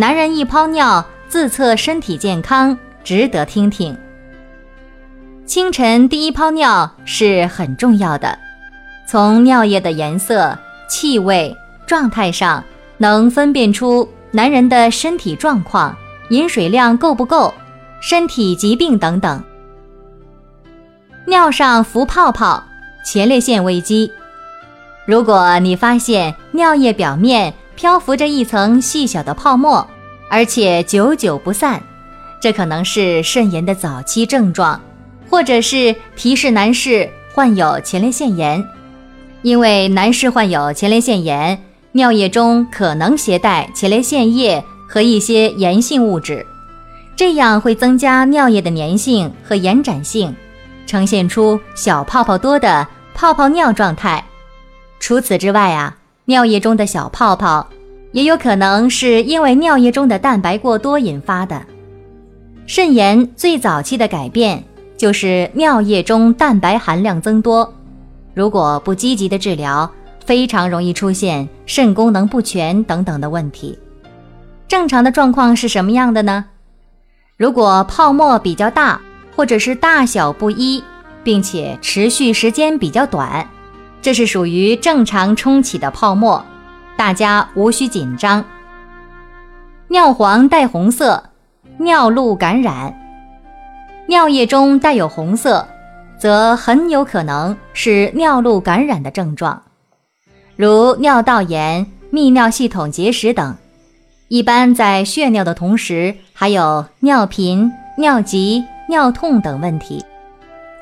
男人一泡尿自测身体健康，值得听听。清晨第一泡尿是很重要的，从尿液的颜色、气味、状态上，能分辨出男人的身体状况、饮水量够不够、身体疾病等等。尿上浮泡泡，前列腺危机。如果你发现尿液表面，漂浮着一层细小的泡沫，而且久久不散，这可能是肾炎的早期症状，或者是提示男士患有前列腺炎。因为男士患有前列腺炎，尿液中可能携带前列腺液和一些炎性物质，这样会增加尿液的粘性和延展性，呈现出小泡泡多的泡泡尿状态。除此之外啊。尿液中的小泡泡，也有可能是因为尿液中的蛋白过多引发的。肾炎最早期的改变就是尿液中蛋白含量增多，如果不积极的治疗，非常容易出现肾功能不全等等的问题。正常的状况是什么样的呢？如果泡沫比较大，或者是大小不一，并且持续时间比较短。这是属于正常冲起的泡沫，大家无需紧张。尿黄带红色，尿路感染。尿液中带有红色，则很有可能是尿路感染的症状，如尿道炎、泌尿系统结石等。一般在血尿的同时，还有尿频、尿急、尿痛等问题。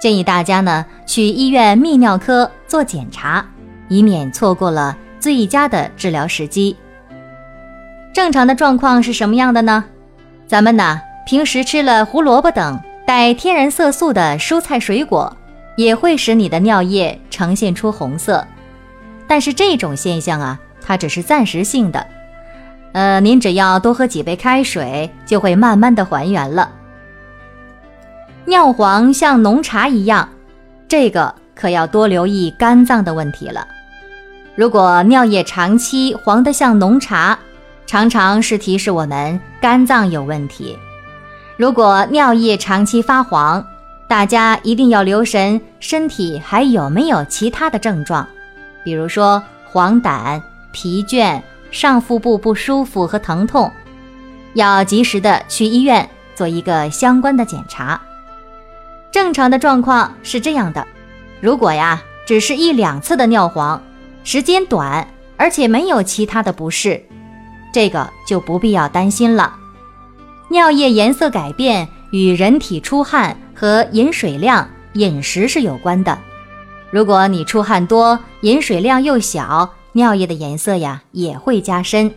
建议大家呢去医院泌尿科做检查，以免错过了最佳的治疗时机。正常的状况是什么样的呢？咱们呢平时吃了胡萝卜等带天然色素的蔬菜水果，也会使你的尿液呈现出红色。但是这种现象啊，它只是暂时性的，呃，您只要多喝几杯开水，就会慢慢的还原了。尿黄像浓茶一样，这个可要多留意肝脏的问题了。如果尿液长期黄得像浓茶，常常是提示我们肝脏有问题。如果尿液长期发黄，大家一定要留神身体还有没有其他的症状，比如说黄疸、疲倦、上腹部不舒服和疼痛，要及时的去医院做一个相关的检查。正常的状况是这样的：如果呀，只是一两次的尿黄，时间短，而且没有其他的不适，这个就不必要担心了。尿液颜色改变与人体出汗和饮水量、饮食是有关的。如果你出汗多，饮水量又小，尿液的颜色呀也会加深。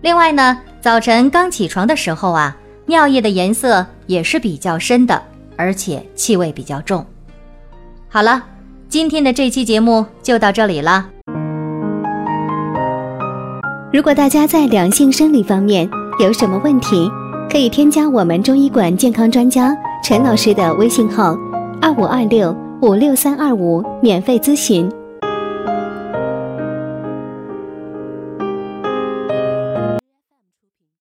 另外呢，早晨刚起床的时候啊，尿液的颜色也是比较深的。而且气味比较重。好了，今天的这期节目就到这里了。如果大家在两性生理方面有什么问题，可以添加我们中医馆健康专家陈老师的微信号：二五二六五六三二五，免费咨询。